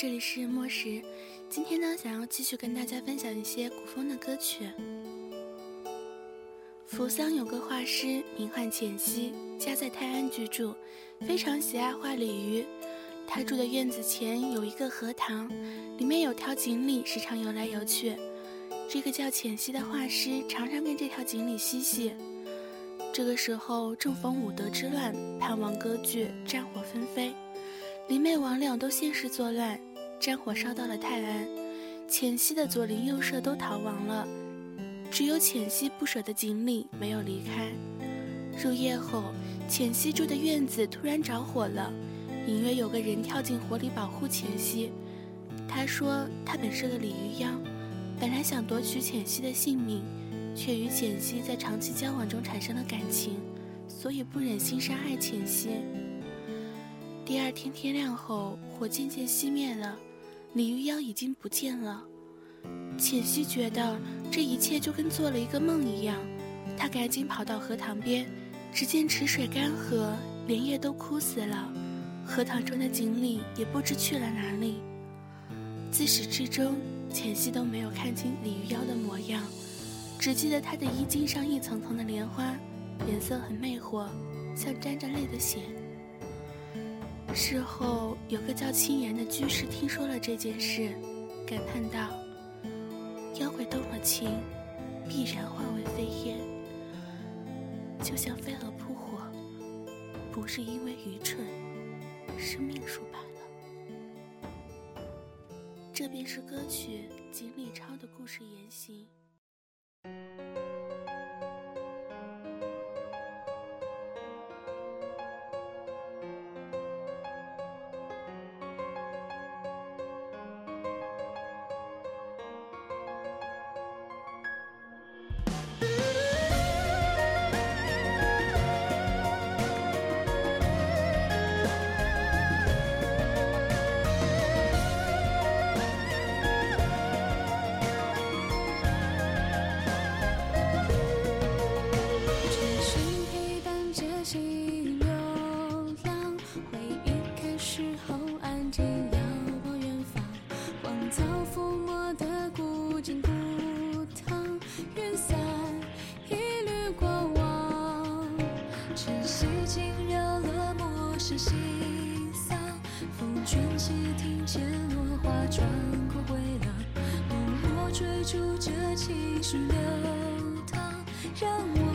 这里是墨石。今天呢，想要继续跟大家分享一些古风的歌曲。扶桑有个画师，名唤浅溪，家在泰安居住，非常喜爱画鲤鱼。他住的院子前有一个荷塘，里面有条锦鲤，时常游来游去。这个叫浅溪的画师常常跟这条锦鲤嬉戏。这个时候正逢武德之乱，叛王割据，战火纷飞，魑魅魍魉都现世作乱，战火烧到了泰安，浅溪的左邻右舍都逃亡了。只有浅溪不舍的锦鲤没有离开。入夜后，浅溪住的院子突然着火了，隐约有个人跳进火里保护浅溪。他说他本是个鲤鱼妖，本来想夺取浅溪的性命，却与浅溪在长期交往中产生了感情，所以不忍心杀害浅溪。第二天天亮后，火渐渐熄灭了，鲤鱼妖已经不见了。浅溪觉得。这一切就跟做了一个梦一样，他赶紧跑到荷塘边，只见池水干涸，莲叶都枯死了，荷塘中的锦鲤也不知去了哪里。自始至终，浅溪都没有看清鲤鱼妖的模样，只记得他的衣襟上一层层的莲花，颜色很魅惑，像沾着泪的血。事后，有个叫青岩的居士听说了这件事，感叹道。妖怪动了情，必然化为飞烟，就像飞蛾扑火，不是因为愚蠢，是命数罢了。这便是歌曲《锦鲤抄》的故事原型。心桑，风卷起庭前落花，穿过回廊，默默追逐着情绪流淌，让我。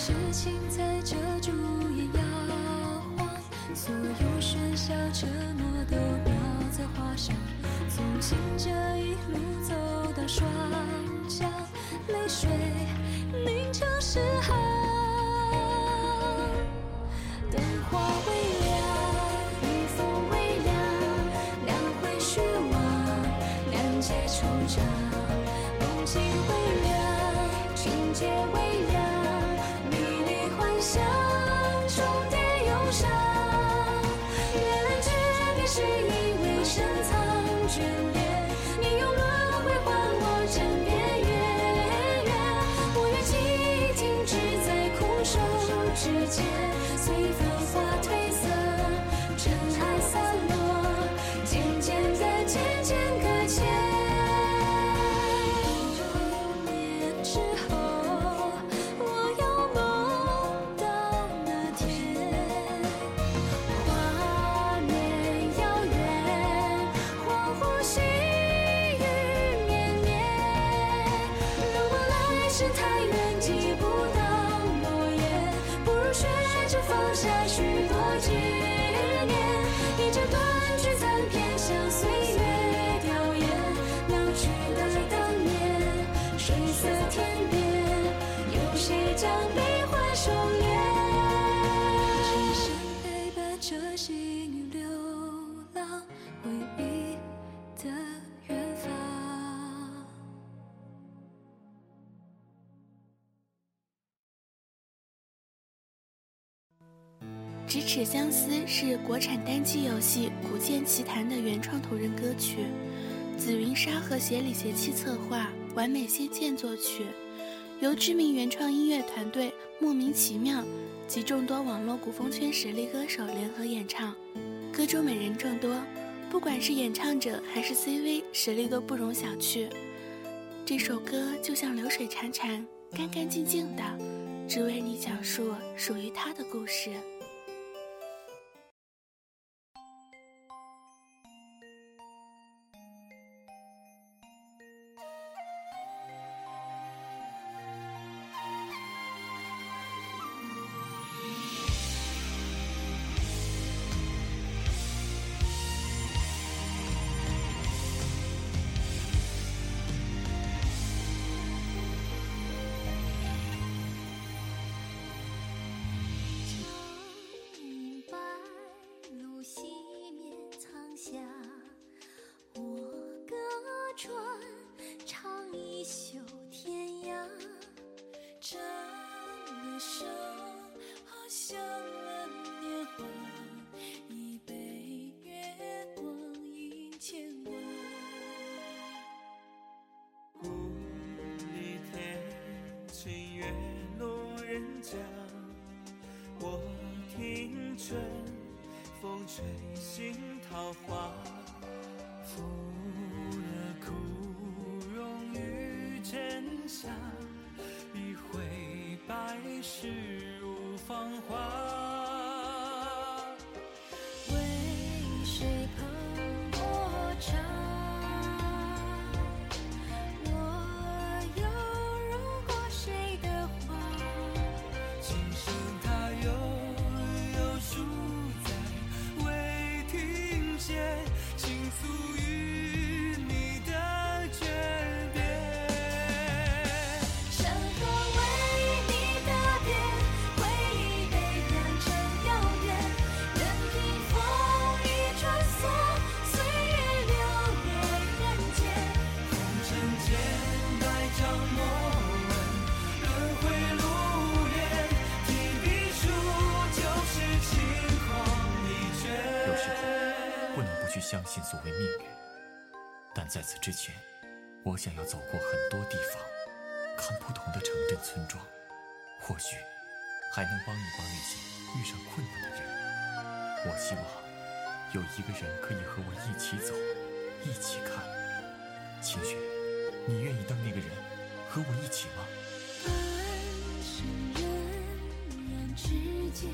事情在这山咫尺相思是国产单机游戏《古剑奇谭》的原创同人歌曲，紫云沙和协理邪气策划，完美仙剑作曲，由知名原创音乐团队莫名其妙及众多网络古风圈实力歌手联合演唱，歌中美人众多，不管是演唱者还是 CV，实力都不容小觑。这首歌就像流水潺潺，干干净净的，只为你讲述属于他的故事。吹醒桃花，在此之前，我想要走过很多地方，看不同的城镇村庄，或许还能帮一帮那些遇上困难的人。我希望有一个人可以和我一起走，一起看。清雪，你愿意当那个人，和我一起吗？半生人之间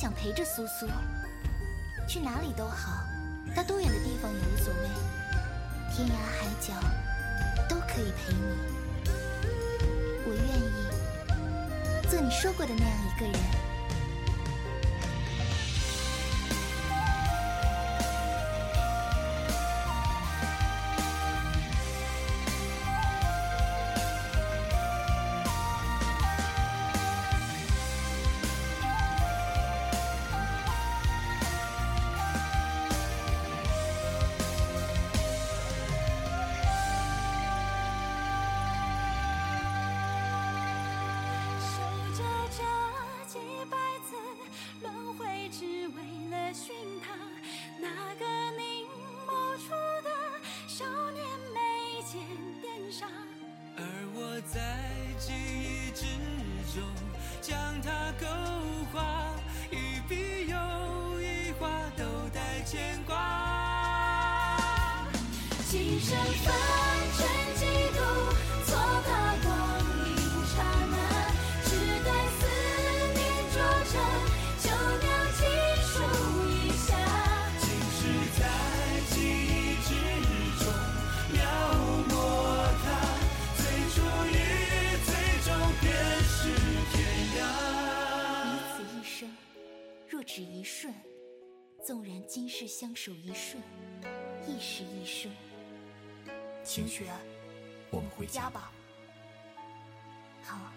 想陪着苏苏，去哪里都好，到多远的地方也无所谓，天涯海角都可以陪你。我愿意做你说过的那样一个人。勾画，一笔又一画，都带牵挂。今生。相守一瞬，亦是一生。晴雪，我们回家。吧。好。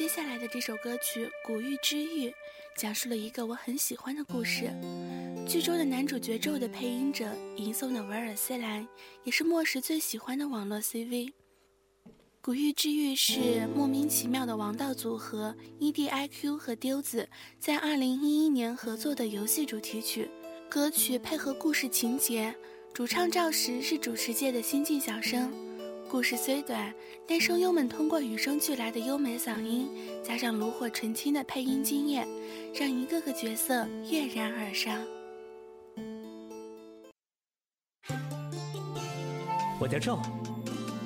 接下来的这首歌曲《古玉之玉》，讲述了一个我很喜欢的故事。剧中的男主角咒的配音者吟诵的维尔斯兰，也是末时最喜欢的网络 CV。《古玉之玉》是莫名其妙的王道组合 EDIQ 和丢子在2011年合作的游戏主题曲。歌曲配合故事情节，主唱赵石是主持界的新晋小生。故事虽短，但声优们通过与生俱来的优美嗓音，加上炉火纯青的配音经验，让一个个角色跃然而上。我叫宙，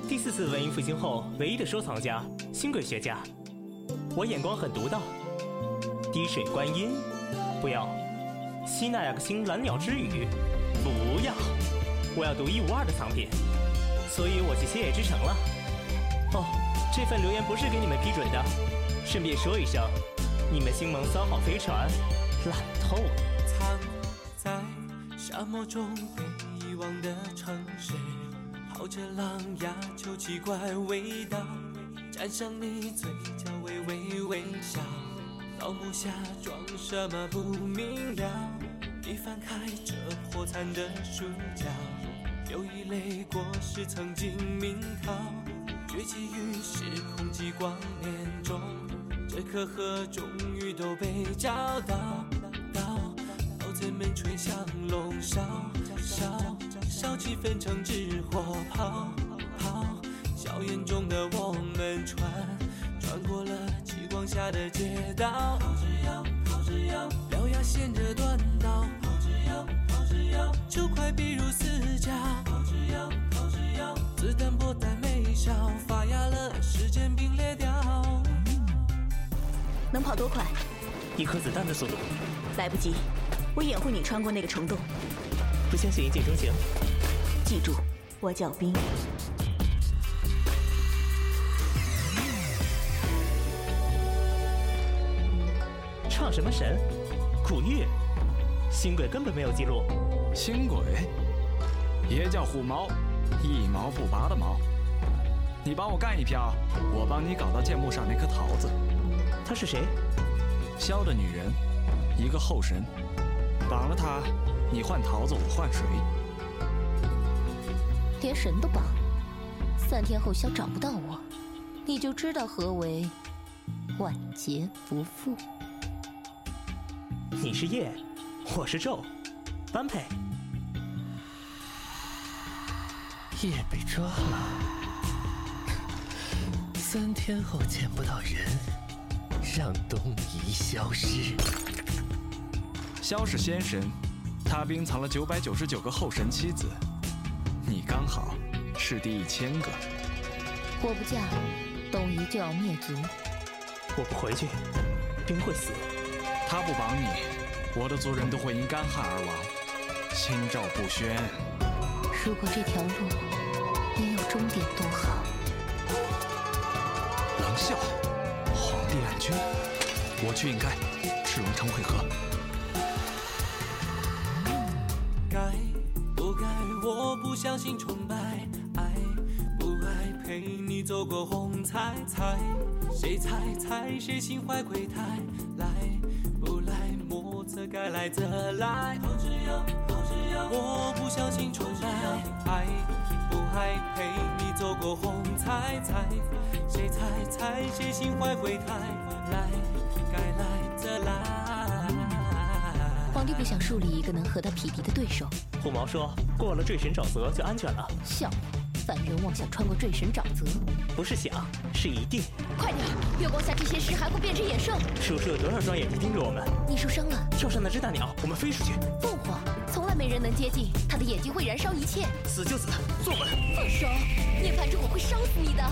第四次文艺复兴后唯一的收藏家，新贵学家。我眼光很独到，滴水观音，不要；西奈亚克星蓝鸟之语，不要。我要独一无二的藏品。所以我去西野之城了。哦，这份留言不是给你们批准的。顺便说一声，你们星盟三号飞船烂透了。藏在沙漠中被遗忘的城市，跑着狼牙，就奇怪味道，沾上你嘴角微微微笑，老木下装什么不明了？一翻开这破残的书角。有一类果实曾经名桃，崛起于时空极光年中，这颗核终于都被找到。到刀子们吹响龙哨，烧烧起焚成纸火炮，炮硝烟中的我们穿穿过了极光下的街道，跑着摇，跑着摇，獠牙衔着断刀，跑着摇，跑着摇，就快逼入死能跑多快？一颗子弹的速度。来不及，我掩护你穿过那个虫洞。不相信一见钟情。记住，我叫冰。唱什么神？古玉？新鬼根本没有记录。新鬼？也叫虎毛，一毛不拔的毛。你帮我干一票，我帮你搞到剑幕上那颗桃子。她是谁？萧的女人，一个后神。绑了她，你换桃子，我换水。连神都绑，三天后萧找不到我，你就知道何为万劫不复。你是夜，我是昼，般配。夜被抓了，三天后见不到人，让东夷消失。萧是仙神，他冰藏了九百九十九个后神妻子，你刚好是第一千个。我不嫁，东夷就要灭族。我不回去，冰会死。他不绑你，我的族人都会因干旱而亡。心照不宣。如果这条路没有终点多好。我去应该，赤龙城会合。该不该？我不相信崇拜，爱不爱？陪你走过红彩彩，谁猜猜谁心怀鬼胎？来不来？莫测该来则来。我不相信崇拜，爱不爱陪你走过红彩彩，谁猜猜谁心怀鬼胎？皇帝不想树立一个能和他匹敌的对手。虎毛说过了坠神沼泽就安全了，笑话，凡人妄想穿过坠神沼泽，不是想，是一定。快点！月光下这些石还会变成野兽。叔叔有多少双眼睛盯着我们？你受伤了？跳上那只大鸟，我们飞出去。凤凰，从来没人能接近，它的眼睛会燃烧一切。死就死，坐稳。放手！涅槃之火会烧死你的。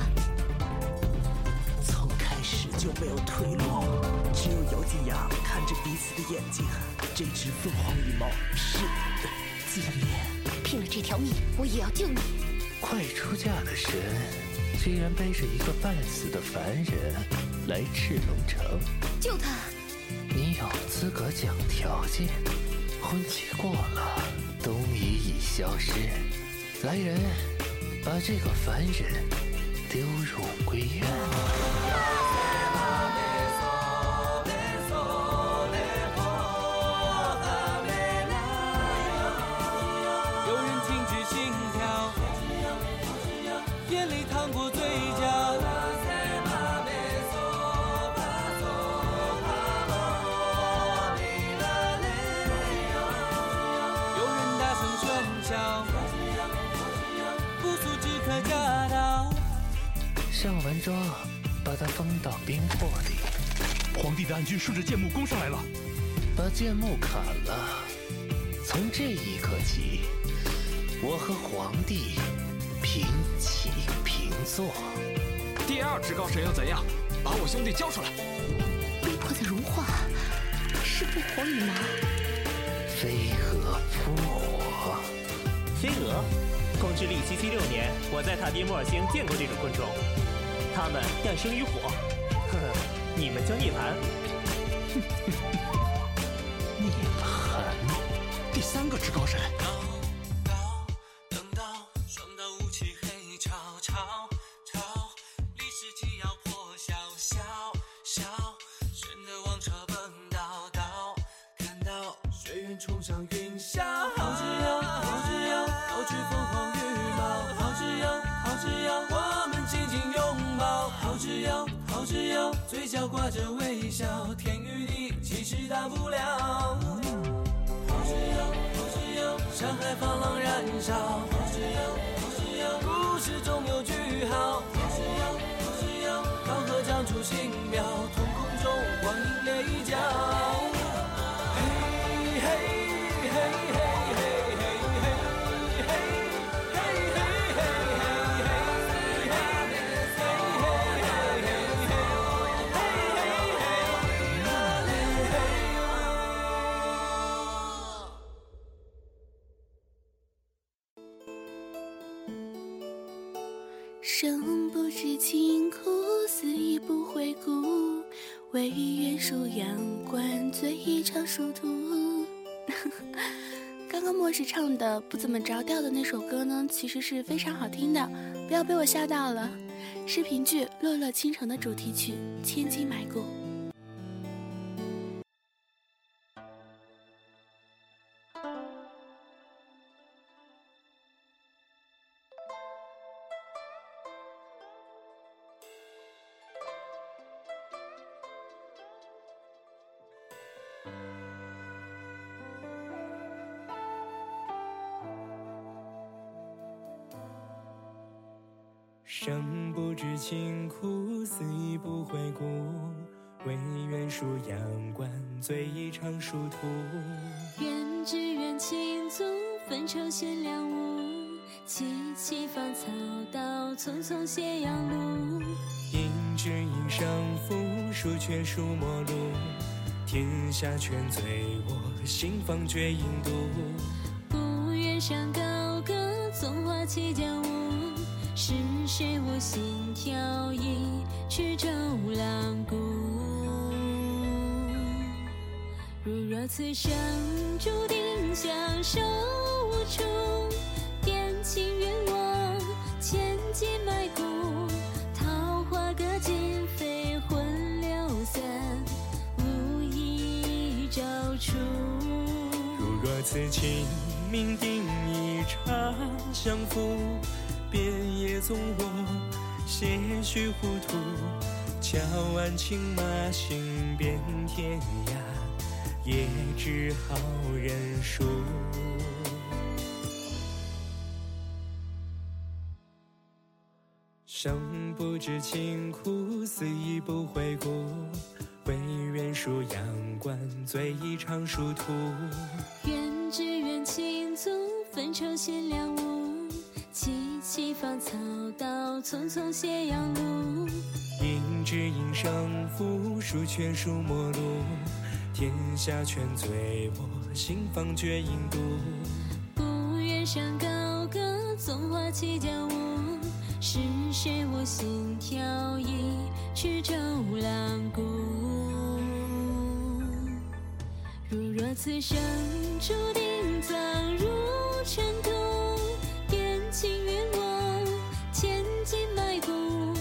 就没有退路，只有咬紧牙看着彼此的眼睛。这只凤凰羽毛是纪念，拼了这条命，我也要救你。快出嫁的神，居然背着一个半死的凡人来赤龙城，救他！你有资格讲条件？婚期过了，东夷已消失。来人，把这个凡人丢入归院。上完妆，把它封到冰魄里。皇帝的暗军顺着剑幕攻上来了，把剑幕砍了。从这一刻起，我和皇帝平起平坐。第二至高神又怎样？把我兄弟交出来！冰魄在融化，是凤凰羽毛。飞蛾扑火，飞蛾，公之历七七六年，我在塔迪莫尔星见过这种昆虫，他们诞生于火。呵呵，你们叫涅槃。涅槃，第三个至高神。这微笑，天与地其实大不了。好只妖，好只妖，山海放浪燃烧。好只妖，好只妖，故事终有句号。好只妖，好只妖，高歌将出新苗，瞳孔中光影泪角。生不知情苦，死亦不悔顾。唯愿属阳关，醉一场殊途。刚刚莫世唱的不怎么着调的那首歌呢，其实是非常好听的，不要被我吓到了。视频剧《落落倾城》的主题曲《千金买骨》。只应胜负，输却输陌路。天下全醉我，心放绝影独。不愿上高歌，纵花起江舞。是谁我心跳一曲周郎顾？如若此生注定相守无处，此情命定一场相负，便也纵我些许糊涂。桥岸情马行遍天涯，也只好认输。生不知情苦，死亦不悔顾。唯愿数阳关，醉一场殊途。愿只愿倾足，分愁闲两无。萋萋芳草道，匆匆斜阳路。应只应胜负，数拳数陌路。天下全醉我，心方觉引渡。不愿山高歌，纵花起脚舞。是谁我心跳一曲周郎顾？若此生注定葬入尘土，点情愿我千金埋骨，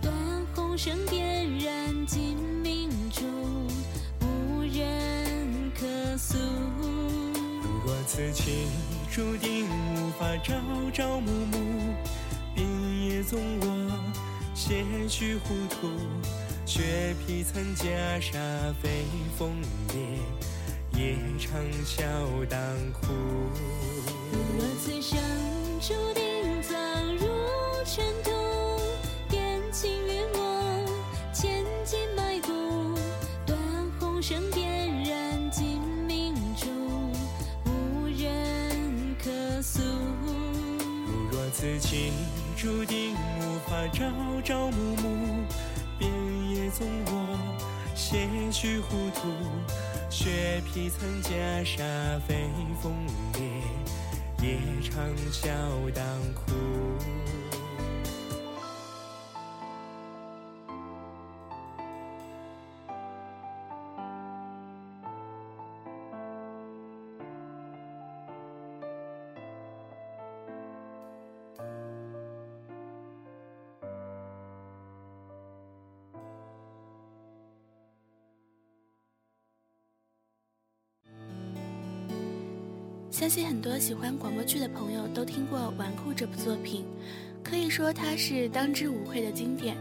断红绳点燃金明珠，无人可诉。如若此情注定无法朝朝暮暮，便也纵我些许糊涂。却披残袈裟飞凤蝶，也长笑当哭。如若此生注定葬入尘土，点情愿我千金埋骨，断红绳点燃金明烛，无人可诉。如若此情注定无法朝朝暮暮，便也纵我些许糊涂。雪披层袈裟飞风蝶，夜长笑当相信很多喜欢广播剧的朋友都听过《纨绔》这部作品，可以说它是当之无愧的经典。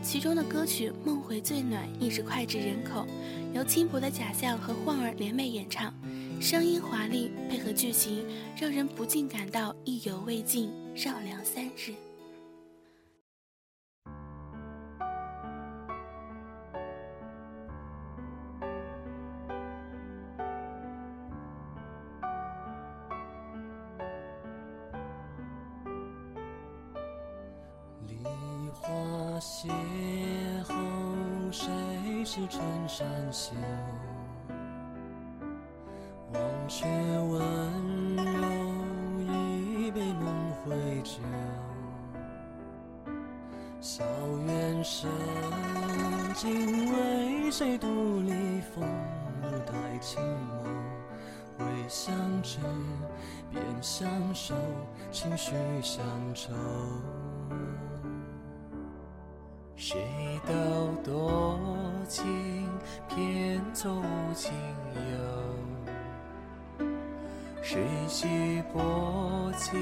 其中的歌曲《梦回最暖》一直脍炙人口，由轻薄的假象和晃儿联袂演唱，声音华丽，配合剧情，让人不禁感到意犹未尽，绕梁三日。谁道多情偏走无情游？谁许薄情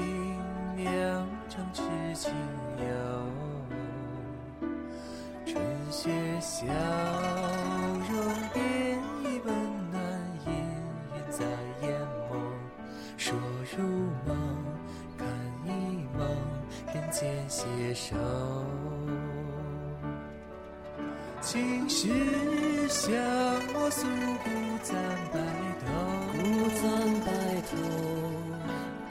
酿成痴情游？春雪笑容便已温暖，氤氲在眼眸。说如梦，看一梦，人间携手。情是香墨诉古簪白头，古簪白头，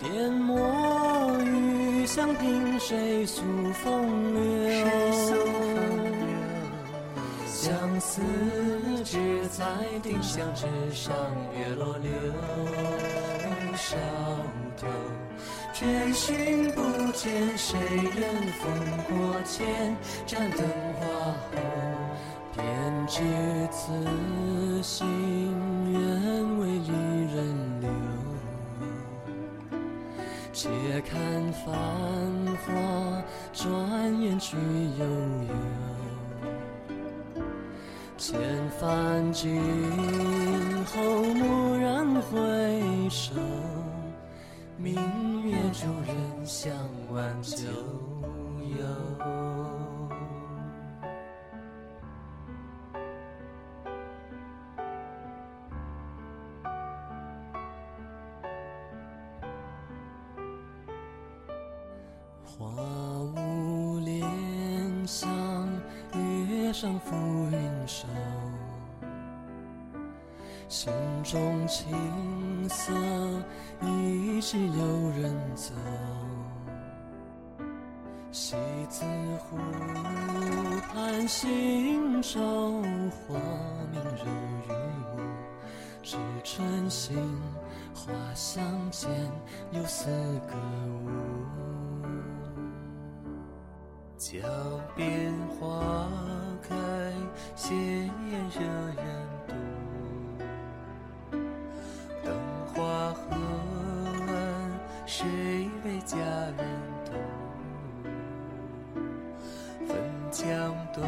点墨余香凭谁诉风流？相思只在丁香之上，月落柳梢头。追寻不见，谁人风过千盏灯花后？便知此心愿为离人留。且看繁华，转眼去悠悠。千帆尽后，蓦然回首，明月中人向晚秋游。花香间有四个舞。桥边花开，鲜艳惹人妒。灯花河岸，谁为佳人渡？汾江东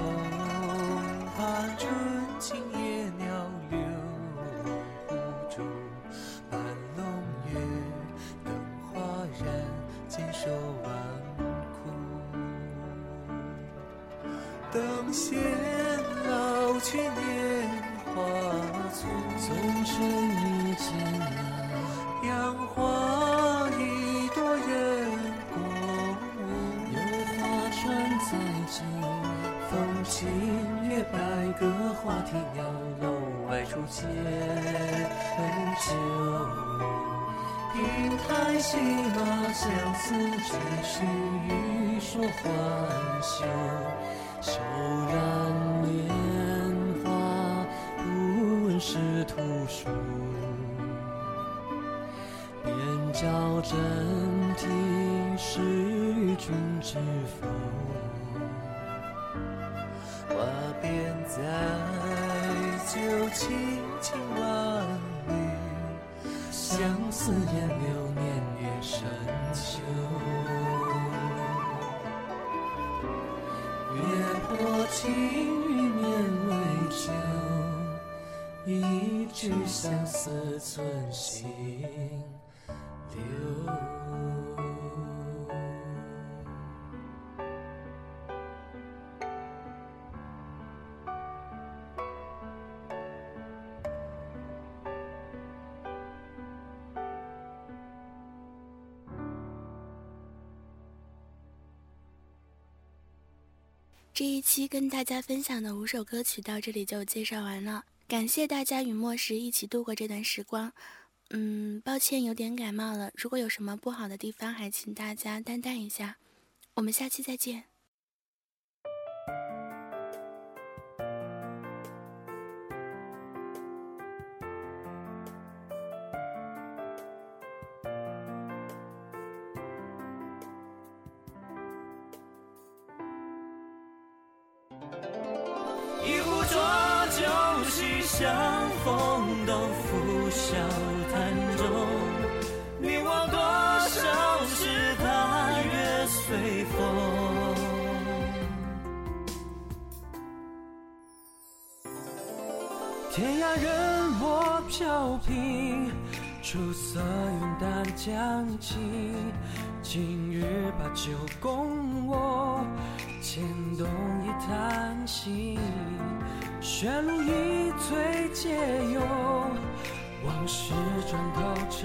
花啼鸟，楼外初见温酒。平台戏马相思几时欲说还休？手染莲花，不问是途书。边教真题，是与君知否？便载酒，轻轻万缕。相思烟流年月深秋。月破情欲绵为酒，一句相思寸心留。这一期跟大家分享的五首歌曲到这里就介绍完了，感谢大家与莫石一起度过这段时光。嗯，抱歉有点感冒了，如果有什么不好的地方，还请大家担待一下。我们下期再见。一醉解忧，往事转头成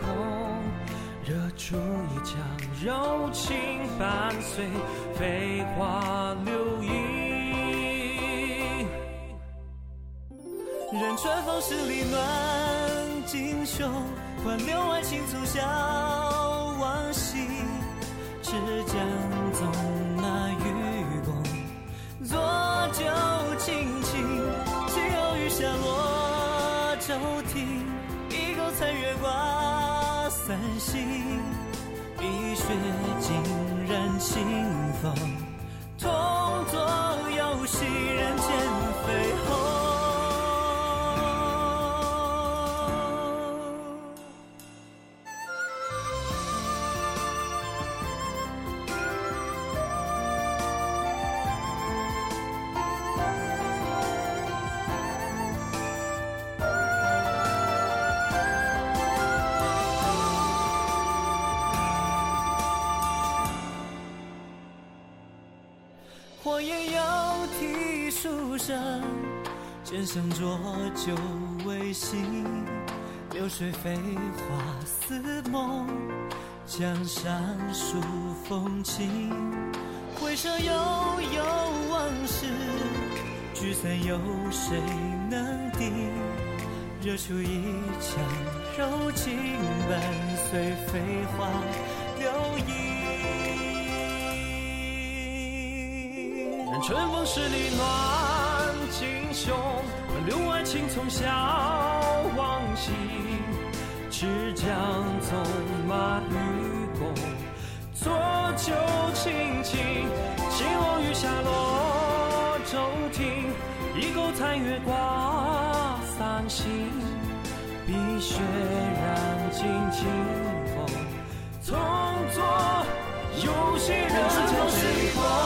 空。惹出一腔柔情，伴随飞花流萤。任春风十里暖锦绣，挽留爱情促销往昔。只将纵那渔宫，浊酒落舟亭，一钩残月挂三星，一雪浸染清风，同作游戏人间生，肩上浊酒未醒，流水飞花似梦，江山数风情。回首悠悠往事，聚散有谁能定？惹出一腔柔情，伴随飞花流影。春风十里暖锦绣，留爱情从小往昔。持桨纵马与共，浊酒轻轻。邂逅雨下落舟停，一钩残月挂三星。碧血染尽清风，从作有些人。